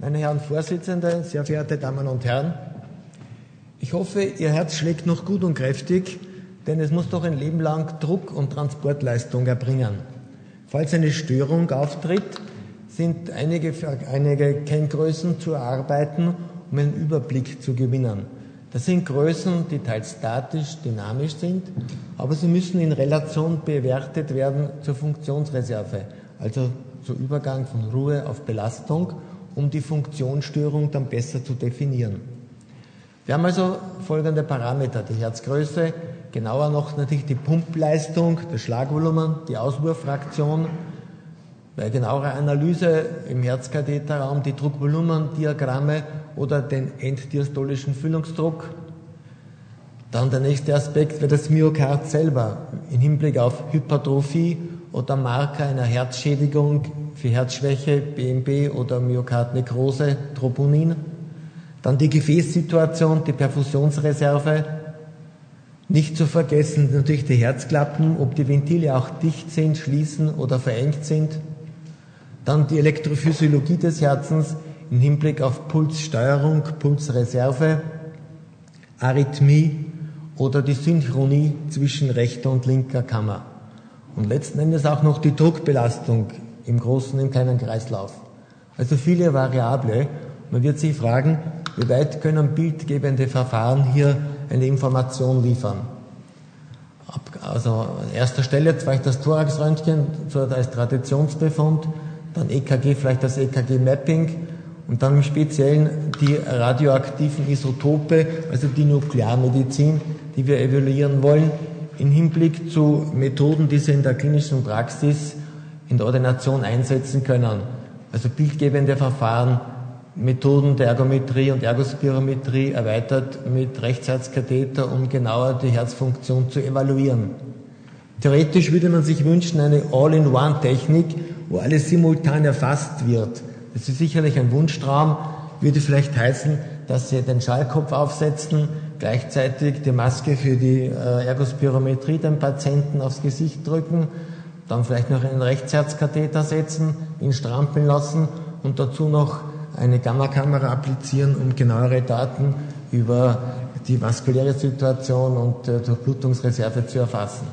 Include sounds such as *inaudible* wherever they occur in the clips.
Meine Herren Vorsitzende, sehr verehrte Damen und Herren, ich hoffe, Ihr Herz schlägt noch gut und kräftig, denn es muss doch ein Leben lang Druck und Transportleistung erbringen. Falls eine Störung auftritt, sind einige, einige Kenngrößen zu erarbeiten, um einen Überblick zu gewinnen. Das sind Größen, die teils statisch, dynamisch sind, aber sie müssen in Relation bewertet werden zur Funktionsreserve, also zur Übergang von Ruhe auf Belastung, um die Funktionsstörung dann besser zu definieren. Wir haben also folgende Parameter, die Herzgröße, genauer noch natürlich die Pumpleistung, das Schlagvolumen, die Auswurffraktion, bei genauerer Analyse im Herzkatheterraum die Druckvolumendiagramme oder den enddiastolischen Füllungsdruck. Dann der nächste Aspekt wäre das Myokard selber im Hinblick auf Hypertrophie oder Marker einer Herzschädigung für Herzschwäche, BMB oder Myokardnekrose, Troponin. Dann die Gefäßsituation, die Perfusionsreserve. Nicht zu vergessen natürlich die Herzklappen, ob die Ventile auch dicht sind, schließen oder verengt sind. Dann die Elektrophysiologie des Herzens im Hinblick auf Pulssteuerung, Pulsreserve, Arrhythmie oder die Synchronie zwischen rechter und linker Kammer. Und letzten Endes auch noch die Druckbelastung im großen im kleinen Kreislauf. Also viele Variable. Man wird sich fragen, wie weit können bildgebende Verfahren hier eine Information liefern? Also an erster Stelle vielleicht das Thoraxröntgen als Traditionsbefund, dann EKG, vielleicht das EKG-Mapping und dann im Speziellen die radioaktiven Isotope, also die Nuklearmedizin, die wir evaluieren wollen, im Hinblick zu Methoden, die Sie in der klinischen Praxis in der Ordination einsetzen können. Also bildgebende Verfahren, Methoden der Ergometrie und Ergospirometrie erweitert mit Rechtsherzkatheter, um genauer die Herzfunktion zu evaluieren. Theoretisch würde man sich wünschen, eine All-in-One-Technik, wo alles simultan erfasst wird. Das ist sicherlich ein Wunschtraum, würde vielleicht heißen, dass Sie den Schallkopf aufsetzen, gleichzeitig die Maske für die äh, Ergospirometrie dem Patienten aufs Gesicht drücken, dann vielleicht noch einen Rechtsherzkatheter setzen, ihn strampeln lassen und dazu noch eine Gammakamera applizieren, um genauere Daten über die vaskuläre Situation und äh, Durchblutungsreserve zu erfassen.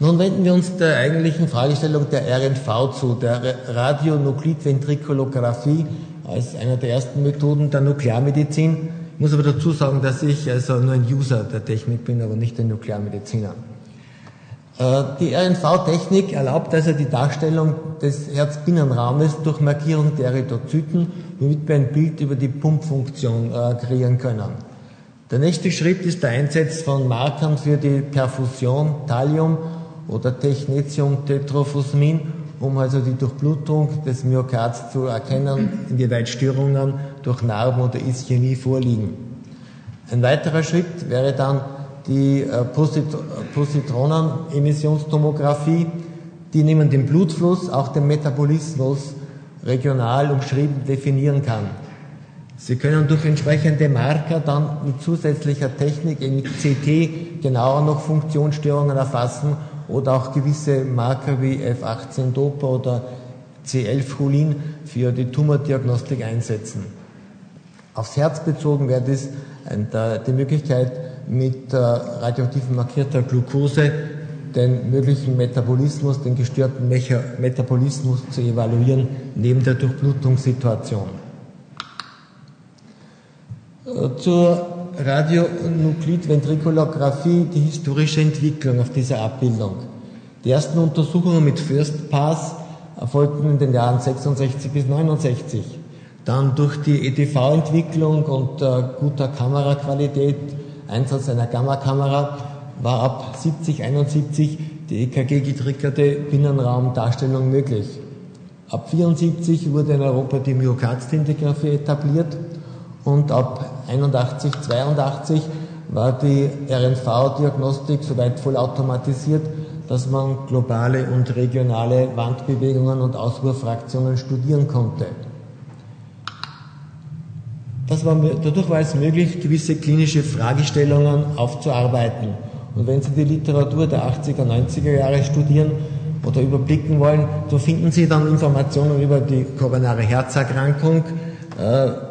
Nun wenden wir uns der eigentlichen Fragestellung der RNV zu, der Radionuklidventrikulographie als einer der ersten Methoden der Nuklearmedizin. Ich muss aber dazu sagen, dass ich also nur ein User der Technik bin, aber nicht ein Nuklearmediziner. Äh, die RNV-Technik erlaubt also die Darstellung des Herzbinnenraumes durch Markierung der Erythrozyten, womit wir ein Bild über die Pumpfunktion äh, kreieren können. Der nächste Schritt ist der Einsatz von Markern für die Perfusion, Thallium oder Technetium-Tetrophosmin, um also die Durchblutung des Myokards zu erkennen, inwieweit Störungen durch Narben oder Ischämie vorliegen. Ein weiterer Schritt wäre dann die äh, Positronen-Emissionstomographie, die neben dem Blutfluss auch den Metabolismus regional umschrieben definieren kann. Sie können durch entsprechende Marker dann mit zusätzlicher Technik, mit CT, genauer noch Funktionsstörungen erfassen oder auch gewisse Marker wie F18-Dopa oder C11-Cholin für die Tumordiagnostik einsetzen. Aufs Herz bezogen wäre das die Möglichkeit, mit radioaktiv markierter Glucose den möglichen Metabolismus, den gestörten Metabolismus zu evaluieren, neben der Durchblutungssituation. Äh, zur Radionuklidventrikulographie die historische Entwicklung auf dieser Abbildung. Die ersten Untersuchungen mit First Pass erfolgten in den Jahren 66 bis 69. Dann durch die EDV-Entwicklung und äh, guter Kameraqualität, Einsatz einer Gammakamera, war ab 70, 71 die EKG-getriggerte Binnenraumdarstellung möglich. Ab 74 wurde in Europa die Myokardstentographie etabliert und ab 81, 82 war die RNV-Diagnostik soweit vollautomatisiert, dass man globale und regionale Wandbewegungen und Auswurffraktionen studieren konnte. War, dadurch war es möglich, gewisse klinische Fragestellungen aufzuarbeiten. Und wenn Sie die Literatur der 80er, 90er Jahre studieren, oder überblicken wollen, so finden Sie dann Informationen über die koronare Herzerkrankung,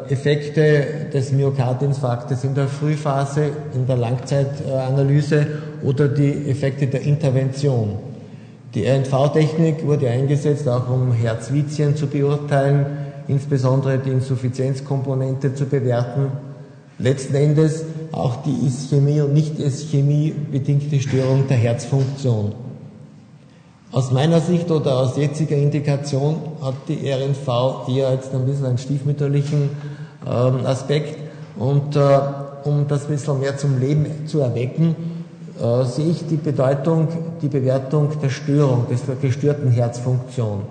Effekte des Myokardinfarktes in der Frühphase, in der Langzeitanalyse oder die Effekte der Intervention. Die RNV-Technik wurde eingesetzt, auch um Herzvizien zu beurteilen, insbesondere die Insuffizienzkomponente zu bewerten. Letzten Endes auch die Ischämie und Nicht-Ischämie bedingte Störung der Herzfunktion. Aus meiner Sicht oder aus jetziger Indikation hat die RNV eher jetzt ein bisschen einen stiefmütterlichen ähm, Aspekt und äh, um das ein bisschen mehr zum Leben zu erwecken, äh, sehe ich die Bedeutung, die Bewertung der Störung, der gestörten Herzfunktion.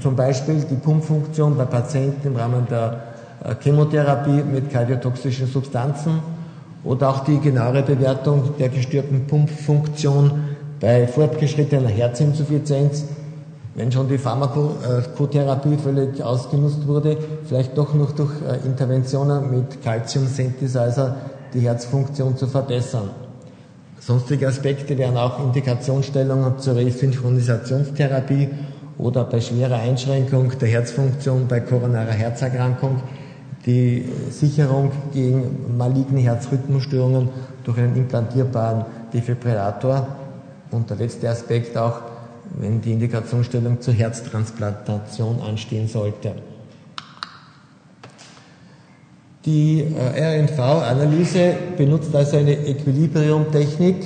Zum Beispiel die Pumpfunktion bei Patienten im Rahmen der äh, Chemotherapie mit kardiotoxischen Substanzen oder auch die genauere Bewertung der gestörten Pumpfunktion bei fortgeschrittener Herzinsuffizienz, wenn schon die Pharmakotherapie völlig ausgenutzt wurde, vielleicht doch noch durch äh, Interventionen mit Calcium Synthesizer die Herzfunktion zu verbessern. Sonstige Aspekte wären auch Indikationsstellungen zur Resynchronisationstherapie oder bei schwerer Einschränkung der Herzfunktion bei koronarer Herzerkrankung die Sicherung gegen maligne Herzrhythmusstörungen durch einen implantierbaren Defibrillator und der letzte Aspekt auch, wenn die Indikationsstellung zur Herztransplantation anstehen sollte. Die äh, RNV-Analyse benutzt also eine Equilibrium-Technik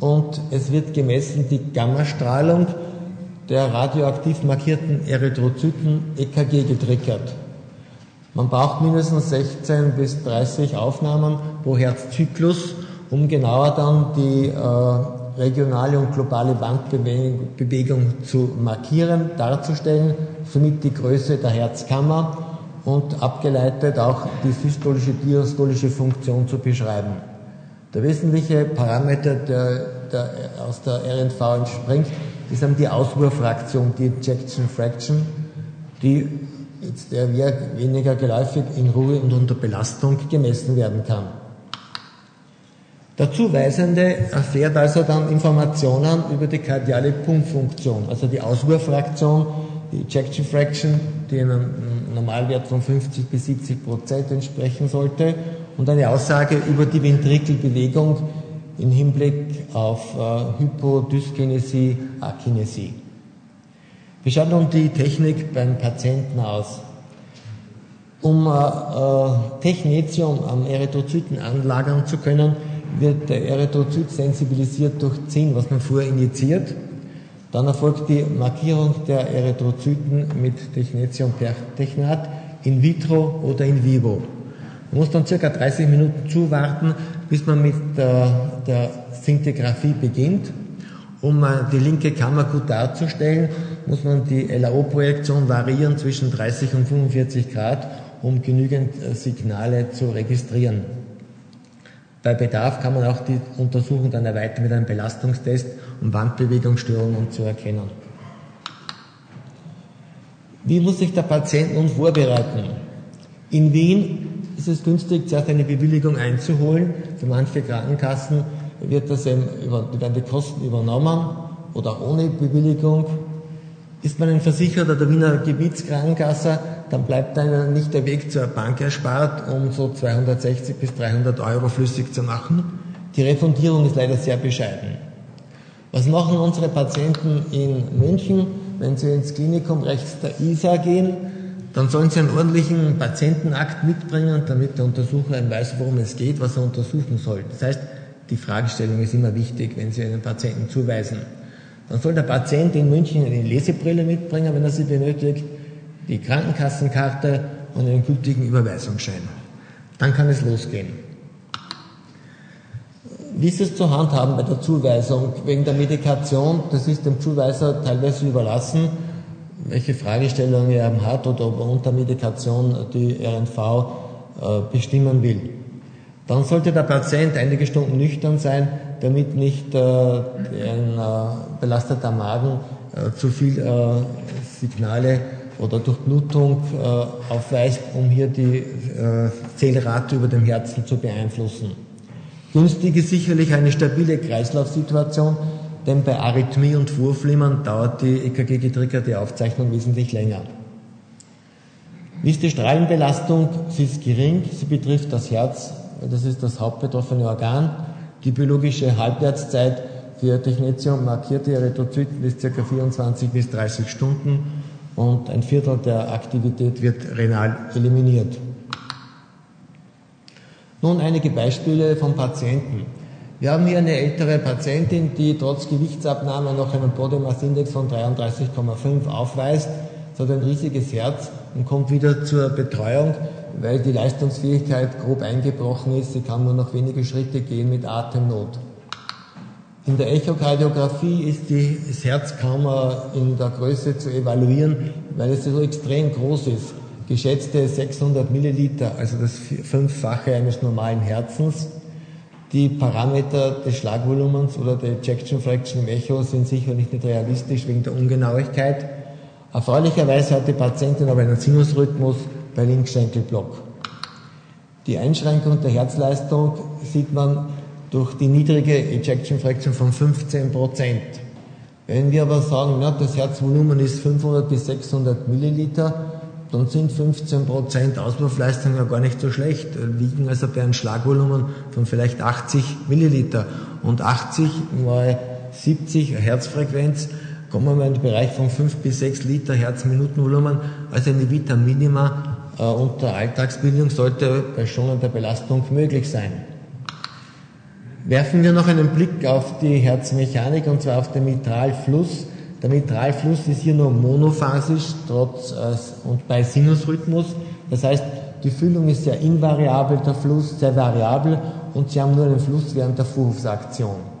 und es wird gemessen die Gammastrahlung der radioaktiv markierten Erythrozyten EKG getriggert. Man braucht mindestens 16 bis 30 Aufnahmen pro Herzzyklus, um genauer dann die äh, regionale und globale Wandbewegung zu markieren, darzustellen, somit die Größe der Herzkammer und abgeleitet auch die systolische, diastolische Funktion zu beschreiben. Der wesentliche Parameter, der, der aus der RNV entspringt, ist dann die Auswurffraktion, die Ejection Fraction, die jetzt eher weniger geläufig in Ruhe und unter Belastung gemessen werden kann. Der Zuweisende erfährt also dann Informationen über die kardiale Pumpfunktion, also die Auswurffraktion, die Ejection Fraction, die einem Normalwert von 50 bis 70 Prozent entsprechen sollte, und eine Aussage über die Ventrikelbewegung im Hinblick auf äh, Hypodyskinesie, Akinesie. Wie schaut nun die Technik beim Patienten aus? Um äh, äh Technetium am Erythrozyten anlagern zu können, wird der Erythrozyt sensibilisiert durch Zinn, was man vorher injiziert. Dann erfolgt die Markierung der Erythrozyten mit Technetium-Pertechnat in vitro oder in vivo. Man muss dann circa 30 Minuten zuwarten, bis man mit der, der Szintigraphie beginnt. Um die linke Kammer gut darzustellen, muss man die LAO-Projektion variieren zwischen 30 und 45 Grad, um genügend Signale zu registrieren. Bei Bedarf kann man auch die Untersuchung dann erweitern mit einem Belastungstest, um Wandbewegungsstörungen zu erkennen. Wie muss sich der Patient nun vorbereiten? In Wien ist es günstig, zuerst eine Bewilligung einzuholen. Für manche Krankenkassen wird das eben über, werden die Kosten übernommen oder ohne Bewilligung. Ist man ein Versicherter der Wiener Gebietskrankenkasse, dann bleibt einem nicht der Weg zur Bank erspart, um so 260 bis 300 Euro flüssig zu machen. Die Refundierung ist leider sehr bescheiden. Was machen unsere Patienten in München, wenn sie ins Klinikum rechts der ISA gehen? Dann sollen sie einen ordentlichen Patientenakt mitbringen, damit der Untersucher weiß, worum es geht, was er untersuchen soll. Das heißt, die Fragestellung ist immer wichtig, wenn Sie einen Patienten zuweisen. Dann soll der Patient in München eine Lesebrille mitbringen, wenn er sie benötigt die Krankenkassenkarte und einen gültigen Überweisungsschein. Dann kann es losgehen. Wie ist es zu handhaben bei der Zuweisung? Wegen der Medikation, das ist dem Zuweiser teilweise überlassen, welche Fragestellungen er hat oder ob er unter Medikation die RNV äh, bestimmen will. Dann sollte der Patient einige Stunden nüchtern sein, damit nicht äh, ein äh, belasteter Magen zu viel Signale oder Durchblutung äh, aufweist, um hier die äh, Zählrate über dem Herzen zu beeinflussen. Günstig ist sicherlich eine stabile Kreislaufsituation, denn bei Arrhythmie und Vorflimmern dauert die EKG-getriggerte Aufzeichnung wesentlich länger. Wie ist die Strahlenbelastung? Sie ist gering, sie betrifft das Herz, das ist das hauptbetroffene Organ. Die biologische Halbwertszeit für Technetium markierte Erythrozyten ist ca. 24 bis 30 Stunden und ein Viertel der Aktivität wird renal eliminiert. Nun einige Beispiele von Patienten. Wir haben hier eine ältere Patientin, die trotz Gewichtsabnahme noch einen Body Mass Index von 33,5 aufweist. Sie hat ein riesiges Herz und kommt wieder zur Betreuung, weil die Leistungsfähigkeit grob eingebrochen ist. Sie kann nur noch wenige Schritte gehen mit Atemnot. In der Echokardiographie ist die, das Herz kaum in der Größe zu evaluieren, weil es so extrem groß ist. Geschätzte 600 Milliliter, also das Fünffache eines normalen Herzens. Die Parameter des Schlagvolumens oder der Ejection Fraction im Echo sind sicherlich nicht realistisch wegen der Ungenauigkeit. Erfreulicherweise hat die Patientin aber einen Sinusrhythmus bei Linkschenkelblock. Die Einschränkung der Herzleistung sieht man durch die niedrige Ejection Fraction von 15 Prozent. Wenn wir aber sagen, ja, das Herzvolumen ist 500 bis 600 Milliliter, dann sind 15 Prozent Auswurfleistung ja gar nicht so schlecht, liegen also bei einem Schlagvolumen von vielleicht 80 Milliliter. Und 80 mal 70 Herzfrequenz kommen wir in den Bereich von 5 bis 6 Liter Herzminutenvolumen, also eine Vita Minima unter Alltagsbildung sollte bei schonender Belastung möglich sein. Werfen wir noch einen Blick auf die Herzmechanik und zwar auf den Mitralfluss. Der Mitralfluss ist hier nur monophasisch trotz äh, und bei Sinusrhythmus. Das heißt, die Füllung ist sehr invariabel, der Fluss sehr variabel und Sie haben nur einen Fluss während der Vorrufsaktion.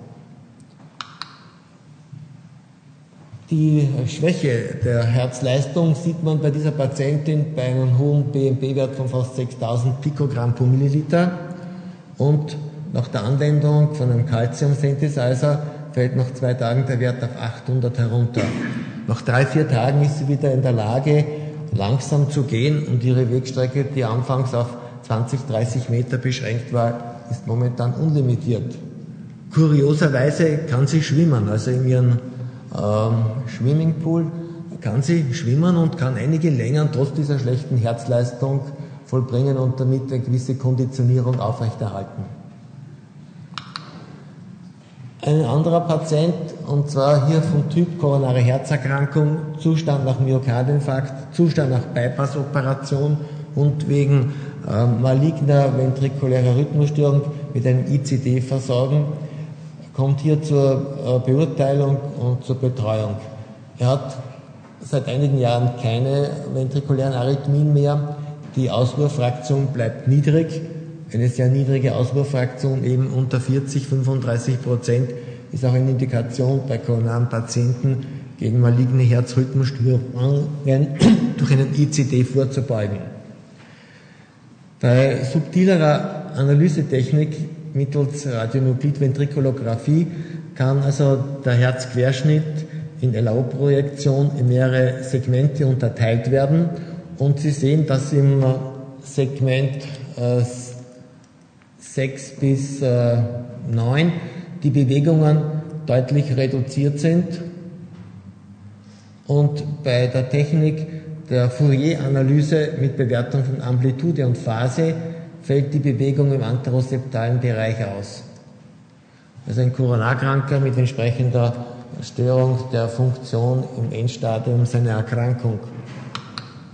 Die Schwäche der Herzleistung sieht man bei dieser Patientin bei einem hohen BMP-Wert von fast 6000 Pikogramm pro Milliliter und nach der Anwendung von einem Calcium-Synthesizer fällt nach zwei Tagen der Wert auf 800 herunter. Nach drei, vier Tagen ist sie wieder in der Lage, langsam zu gehen und ihre Wegstrecke, die anfangs auf 20, 30 Meter beschränkt war, ist momentan unlimitiert. Kurioserweise kann sie schwimmen, also in ihrem ähm, Swimmingpool kann sie schwimmen und kann einige Längen trotz dieser schlechten Herzleistung vollbringen und damit eine gewisse Konditionierung aufrechterhalten. Ein anderer Patient, und zwar hier vom Typ koronare Herzerkrankung, Zustand nach Myokardinfarkt, Zustand nach Bypassoperation und wegen äh, maligner ventrikulärer Rhythmusstörung mit einem ICD versorgen, kommt hier zur äh, Beurteilung und zur Betreuung. Er hat seit einigen Jahren keine ventrikulären Arrhythmien mehr. Die Auswurffraktion bleibt niedrig eine sehr niedrige Auswurffraktion, eben unter 40, 35 Prozent, ist auch eine Indikation bei koronaren Patienten gegen maligne Herzrhythmusstörungen *coughs* durch einen ICD vorzubeugen. Bei subtilerer Analysetechnik mittels Radionuklidventrikulographie kann also der Herzquerschnitt in LAO-Projektion in mehrere Segmente unterteilt werden. Und Sie sehen, dass im Segment äh, 6 bis äh, 9 die Bewegungen deutlich reduziert sind. Und bei der Technik der Fourier-Analyse mit Bewertung von Amplitude und Phase fällt die Bewegung im anteroseptalen Bereich aus. Also ein Koronarkranker mit entsprechender Störung der Funktion im Endstadium seiner Erkrankung.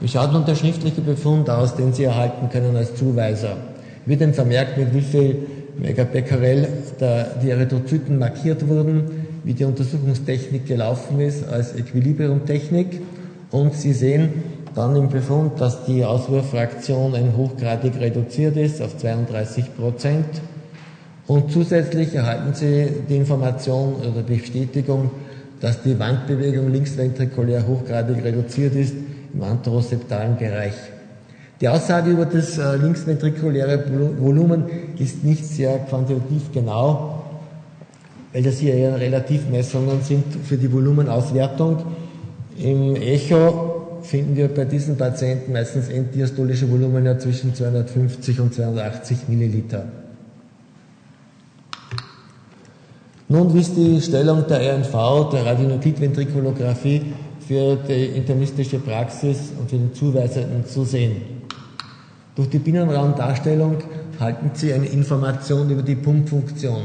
Wie schaut nun der schriftliche Befund aus, den Sie erhalten können als Zuweiser? wird dann vermerkt, mit wie viel Megabecquerel die Erythrozyten markiert wurden, wie die Untersuchungstechnik gelaufen ist als Equilibriumtechnik. Und Sie sehen dann im Befund, dass die Auswurffraktion ein hochgradig reduziert ist auf 32 Prozent. Und zusätzlich erhalten Sie die Information oder Bestätigung, dass die Wandbewegung linksventrikulär hochgradig reduziert ist im anteroseptalen Bereich. Die Aussage über das äh, linksventrikuläre Volumen ist nicht sehr quantitativ genau, weil das hier eher Relativmessungen sind für die Volumenauswertung. Im Echo finden wir bei diesen Patienten meistens enddiastolische Volumen ja zwischen 250 und 280 Milliliter. Nun, wie ist die Stellung der RNV, der Radionukidventrikulographie, für die internistische Praxis und für den Zuweisenden zu sehen? Durch die Binnenraumdarstellung halten Sie eine Information über die Pumpfunktion.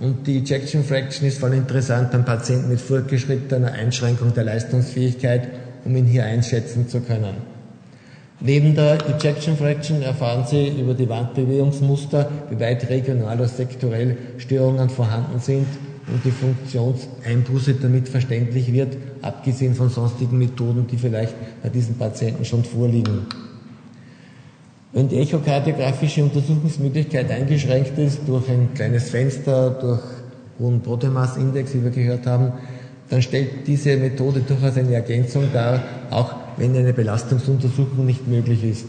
Und die Ejection Fraction ist vor allem interessant beim Patienten mit fortgeschrittener Einschränkung der Leistungsfähigkeit, um ihn hier einschätzen zu können. Neben der Ejection Fraction erfahren Sie über die Wandbewegungsmuster, wie weit regional oder sektorell Störungen vorhanden sind und die Funktionseinbuße damit verständlich wird, abgesehen von sonstigen Methoden, die vielleicht bei diesen Patienten schon vorliegen. Wenn die echokardiografische Untersuchungsmöglichkeit eingeschränkt ist durch ein kleines Fenster, durch hohen Proteomass-Index, wie wir gehört haben, dann stellt diese Methode durchaus eine Ergänzung dar, auch wenn eine Belastungsuntersuchung nicht möglich ist.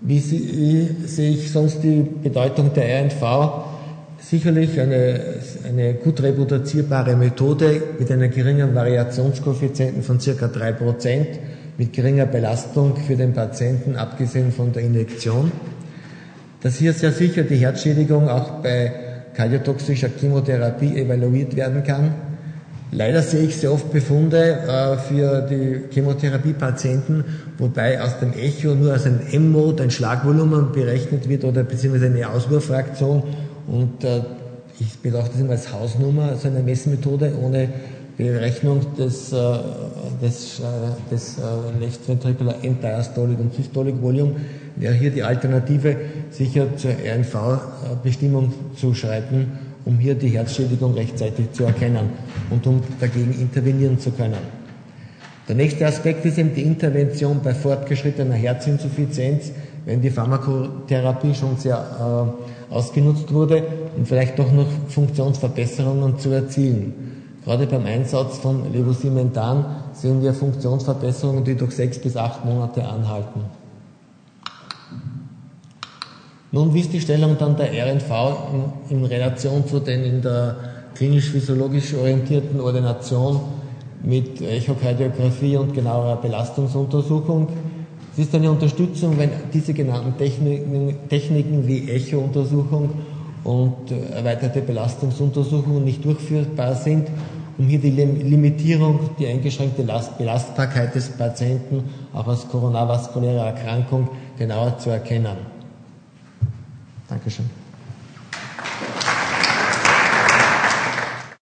Wie, sehe ich sonst die Bedeutung der RNV? Sicherlich eine, eine gut reproduzierbare Methode mit einer geringen Variationskoeffizienten von circa 3% mit geringer Belastung für den Patienten, abgesehen von der Injektion. Dass hier sehr sicher die Herzschädigung auch bei kardiotoxischer Chemotherapie evaluiert werden kann. Leider sehe ich sehr oft Befunde äh, für die Chemotherapiepatienten, wobei aus dem Echo nur als ein M-Mode, ein Schlagvolumen berechnet wird oder beziehungsweise eine Auswurfraktion und äh, ich betrachte das immer als Hausnummer, also eine Messmethode ohne Berechnung des, äh, des, äh, des äh, Left Ventricular End-Diastolic und Systolic Volume wäre hier die Alternative, sicher zur RNV-Bestimmung zu schreiten, um hier die Herzschädigung rechtzeitig zu erkennen und um dagegen intervenieren zu können. Der nächste Aspekt ist eben die Intervention bei fortgeschrittener Herzinsuffizienz, wenn die Pharmakotherapie schon sehr äh, ausgenutzt wurde und vielleicht doch noch Funktionsverbesserungen zu erzielen. Gerade beim Einsatz von Levosimentan sehen wir Funktionsverbesserungen, die durch sechs bis acht Monate anhalten. Nun, wie ist die Stellung dann der RNV in, in Relation zu den in der klinisch-physiologisch orientierten Ordination mit Echokardiographie und genauerer Belastungsuntersuchung? Es ist eine Unterstützung, wenn diese genannten Techniken, Techniken wie Echo-Untersuchung und äh, erweiterte Belastungsuntersuchungen nicht durchführbar sind, um hier die Limitierung, die eingeschränkte Belastbarkeit des Patienten auch als koronarvaskuläre Erkrankung genauer zu erkennen. Dankeschön.